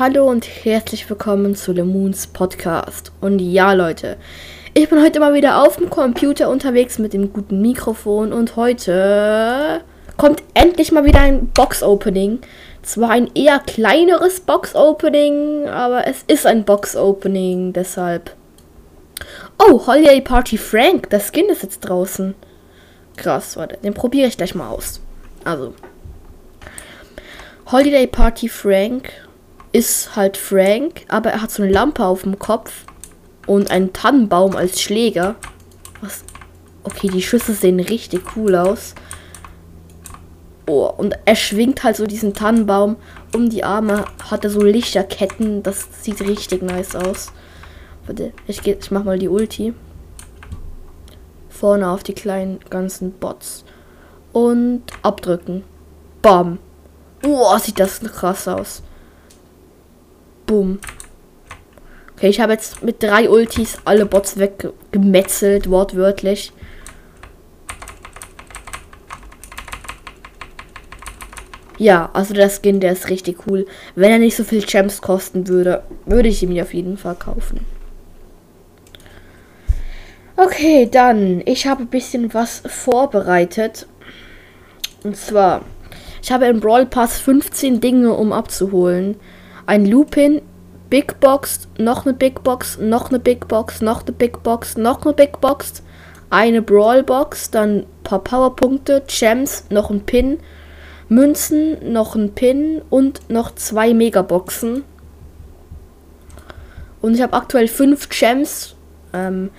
Hallo und herzlich willkommen zu The Moons Podcast. Und ja, Leute, ich bin heute mal wieder auf dem Computer unterwegs mit dem guten Mikrofon und heute kommt endlich mal wieder ein Box-Opening. Zwar ein eher kleineres Box-Opening, aber es ist ein Box-Opening, deshalb. Oh, Holiday Party Frank, das Skin ist jetzt draußen. Krass, warte, den probiere ich gleich mal aus. Also, Holiday Party Frank ist halt Frank, aber er hat so eine Lampe auf dem Kopf und einen Tannenbaum als Schläger. Was? Okay, die Schüsse sehen richtig cool aus. Oh, und er schwingt halt so diesen Tannenbaum um die Arme, hat er so Lichterketten. Das sieht richtig nice aus. Warte, ich, geh, ich mach mal die Ulti. Vorne auf die kleinen ganzen Bots. Und abdrücken. Bam. Oh, sieht das krass aus. Boom. Okay, ich habe jetzt mit drei Ultis alle Bots weggemetzelt, wortwörtlich. Ja, also der Skin, der ist richtig cool. Wenn er nicht so viel Gems kosten würde, würde ich ihn mir auf jeden Fall kaufen. Okay, dann, ich habe ein bisschen was vorbereitet. Und zwar ich habe im Brawl Pass 15 Dinge, um abzuholen. Ein Lupin, Big Box, noch eine Big Box, noch eine Big Box, noch eine Big Box, noch eine Big Box, eine Brawl Box, dann ein paar Powerpunkte, Gems, noch ein Pin, Münzen, noch ein Pin und noch zwei Megaboxen. Und ich habe aktuell fünf Gems. Ähm,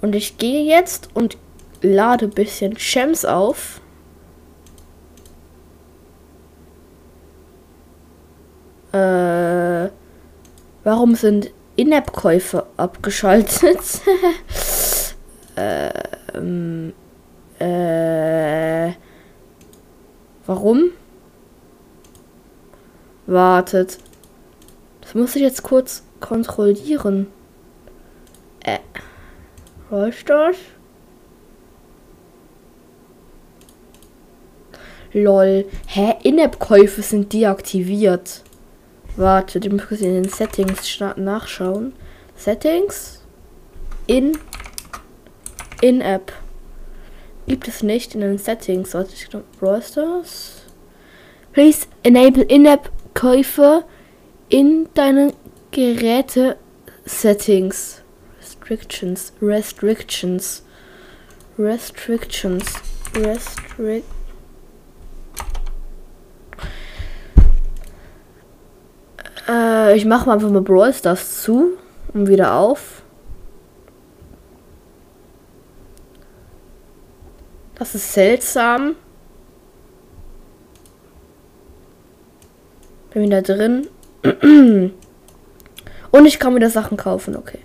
und ich gehe jetzt und lade ein bisschen Gems auf. Äh, warum sind In-App-Käufe abgeschaltet? ähm, äh, warum? Wartet. Das muss ich jetzt kurz kontrollieren. Äh, ist das? Lol. Hä? In-App-Käufe sind deaktiviert. Warte, die muss ich in den Settings nachschauen. Settings? In. In-App. Gibt es nicht in den Settings. Warte, ich glaube, Brawl Stars. Please enable In-App-Käufe in deinen Geräte-Settings. Restrictions. Restrictions. Restrictions. Restrictions. Äh, ich mache mal einfach mal Brawl Stars zu und wieder auf. Das ist seltsam. Bin wieder drin. Und ich kann wieder Sachen kaufen, okay.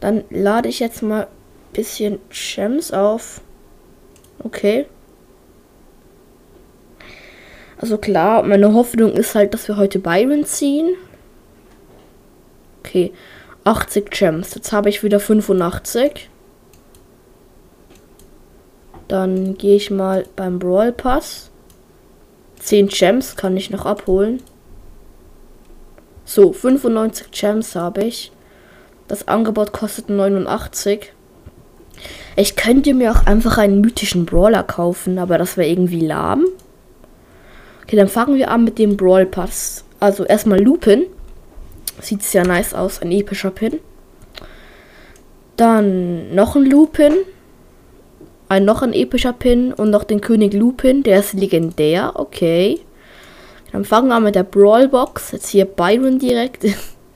Dann lade ich jetzt mal ein bisschen Gems auf. Okay. Also klar, meine Hoffnung ist halt, dass wir heute Byron ziehen. Okay, 80 Gems. Jetzt habe ich wieder 85. Dann gehe ich mal beim Brawl Pass. 10 Gems kann ich noch abholen. So, 95 Gems habe ich. Das Angebot kostet 89. Ich könnte mir auch einfach einen mythischen Brawler kaufen, aber das wäre irgendwie lahm. Okay, dann fangen wir an mit dem Brawl Pass. Also erstmal Lupin. Sieht sehr nice aus, ein epischer Pin. Dann noch ein Lupin. Ein noch ein epischer Pin und noch den König Lupin, der ist legendär, okay. Dann fangen wir an mit der Brawl Box. Jetzt hier Byron direkt.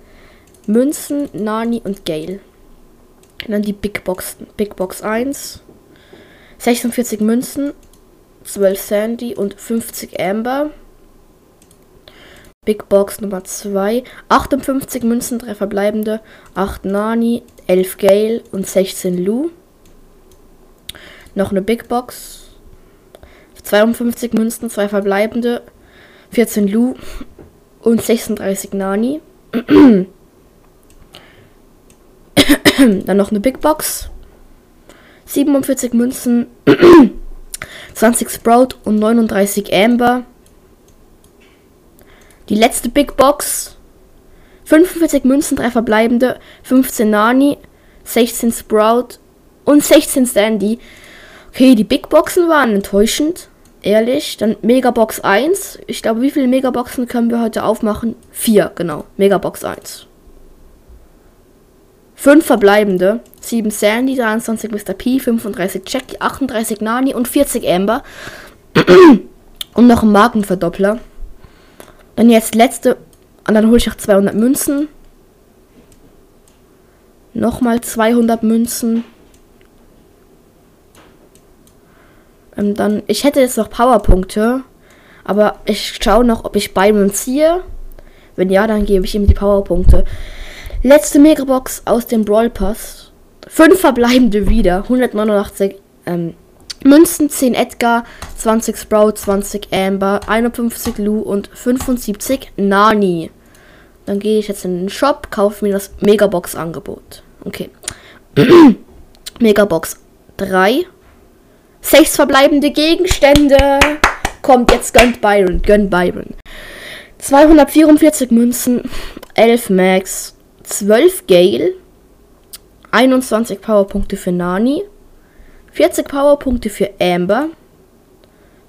Münzen, Nani und Gale. Und dann die Big Box. Big Box 1. 46 Münzen, 12 Sandy und 50 Amber. Big Box Nummer 2. 58 Münzen, 3 verbleibende. 8 Nani, 11 Gale und 16 Lou. Noch eine Big Box. 52 Münzen, 2 verbleibende. 14 Lou und 36 Nani. Dann noch eine Big Box. 47 Münzen. 20 Sprout und 39 Amber. Die letzte Big Box. 45 Münzen, 3 verbleibende, 15 Nani, 16 Sprout und 16 Sandy. Okay, die Big Boxen waren enttäuschend. Ehrlich. Dann Megabox 1. Ich glaube, wie viele Megaboxen können wir heute aufmachen? 4, genau. Megabox 1. 5 verbleibende. 7 Sandy, 23 Mr. P, 35 Jackie, 38 Nani und 40 Amber. und noch ein Markenverdoppler. Dann jetzt letzte. Und dann hole ich noch 200 Münzen. Nochmal 200 Münzen. Ähm, dann, ich hätte jetzt noch Powerpunkte. Aber ich schaue noch, ob ich Byron ziehe. Wenn ja, dann gebe ich ihm die Powerpunkte. Letzte Megabox aus dem Brawl Pass. Fünf verbleibende wieder. 189 ähm, Münzen, 10 Edgar, 20 Sprout, 20 Amber, 51 Lou und 75 Nani. Dann gehe ich jetzt in den Shop, kaufe mir das Megabox-Angebot. Okay. Megabox 3. Sechs verbleibende Gegenstände. Kommt, jetzt gönnt Byron. Gönnt Byron. 244 Münzen, 11 Max, 12 Gale, 21 Powerpunkte für Nani, 40 Powerpunkte für Amber,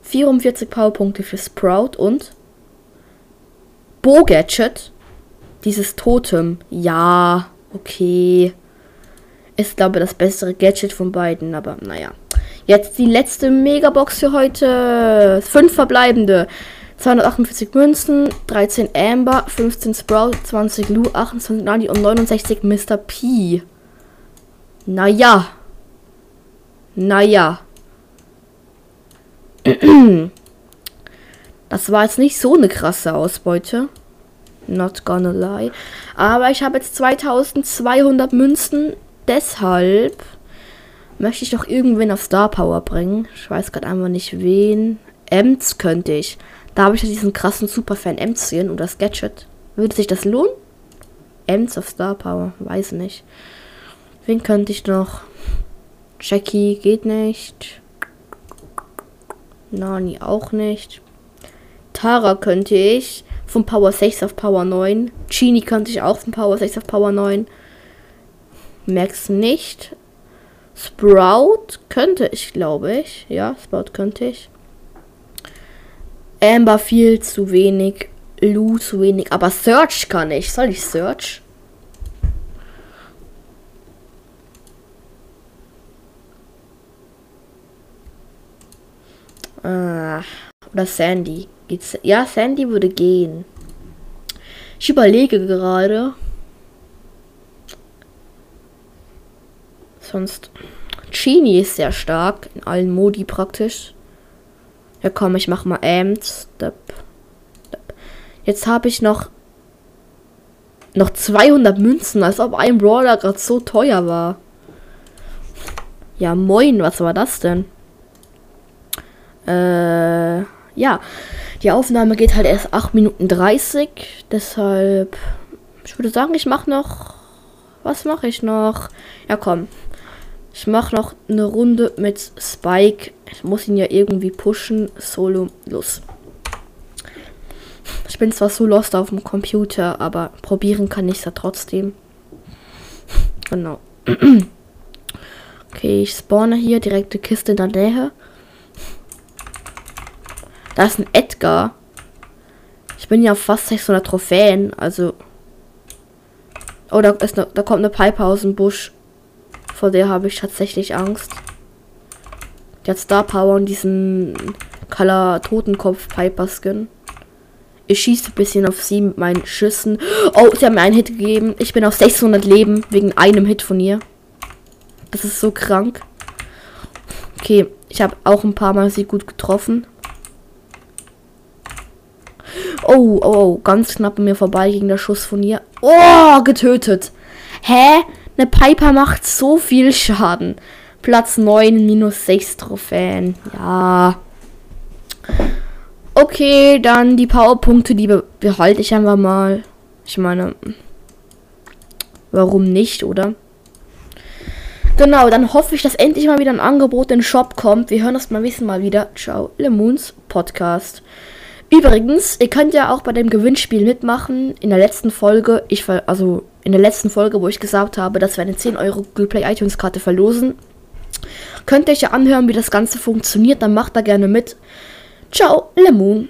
44 Powerpunkte für Sprout und Bo Gadget. Dieses Totem. Ja, okay. Ist, glaube ich, das bessere Gadget von beiden, aber naja. Jetzt die letzte Megabox für heute. Fünf verbleibende. 248 Münzen, 13 Amber, 15 Sprout, 20 Lou, 28 Nani und 69 Mr. P. Naja. Naja. Das war jetzt nicht so eine krasse Ausbeute. Not gonna lie. Aber ich habe jetzt 2200 Münzen. Deshalb möchte ich doch irgendwen auf Star Power bringen. Ich weiß gerade einfach nicht wen. Ems könnte ich. Da habe ich ja diesen krassen Superfan und das Gadget. Würde sich das lohnen? Ems auf Star Power. Weiß nicht. Wen könnte ich noch? Jackie geht nicht. Nani auch nicht. Tara könnte ich. Von Power 6 auf Power 9. Genie könnte ich auch von Power 6 auf Power 9. Max nicht. Sprout könnte ich, glaube ich. Ja, Sprout könnte ich. Amber viel zu wenig. Lou zu wenig. Aber Search kann ich. Soll ich Search? Ah, oder Sandy. Geht's? Ja, Sandy würde gehen. Ich überlege gerade. Sonst. Genie ist sehr stark. In allen Modi praktisch. Ja komm, ich mach mal Amt. Jetzt habe ich noch. Noch 200 Münzen, als ob ein Brawler gerade so teuer war. Ja, moin, was war das denn? Äh, ja. Die Aufnahme geht halt erst 8 Minuten 30. Deshalb. Ich würde sagen, ich mache noch. Was mache ich noch? Ja, komm. Ich mache noch eine Runde mit Spike. Ich muss ihn ja irgendwie pushen. Solo, los. Ich bin zwar so lost auf dem Computer, aber probieren kann ich es ja trotzdem. Genau. Okay, ich spawne hier direkte Kiste in der Nähe. Da ist ein Edgar. Ich bin ja fast 600 Trophäen, also. Oh, da, ist ne, da kommt eine Pipe aus dem Busch. Vor der habe ich tatsächlich Angst. Die hat Star Power und diesen Color Totenkopf Piper Skin. Ich schieße ein bisschen auf sie mit meinen Schüssen. Oh, sie haben mir einen Hit gegeben. Ich bin auf 600 Leben wegen einem Hit von ihr. Das ist so krank. Okay, ich habe auch ein paar Mal sie gut getroffen. Oh, oh, oh, ganz knapp an mir vorbei gegen der Schuss von ihr. Oh, getötet. Hä? Eine Piper macht so viel Schaden. Platz 9, minus 6 Trophäen. Ja. Okay, dann die Powerpunkte, die be behalte ich einfach mal. Ich meine, warum nicht, oder? Genau, dann hoffe ich, dass endlich mal wieder ein Angebot in den Shop kommt. Wir hören uns beim nächsten Mal wieder. Ciao, Lemons Podcast. Übrigens, ihr könnt ja auch bei dem Gewinnspiel mitmachen. In der letzten Folge, ich also in der letzten Folge, wo ich gesagt habe, dass wir eine 10 Euro Google Play iTunes Karte verlosen, Könnt ihr euch ja anhören, wie das Ganze funktioniert, dann macht da gerne mit. Ciao, Lemon.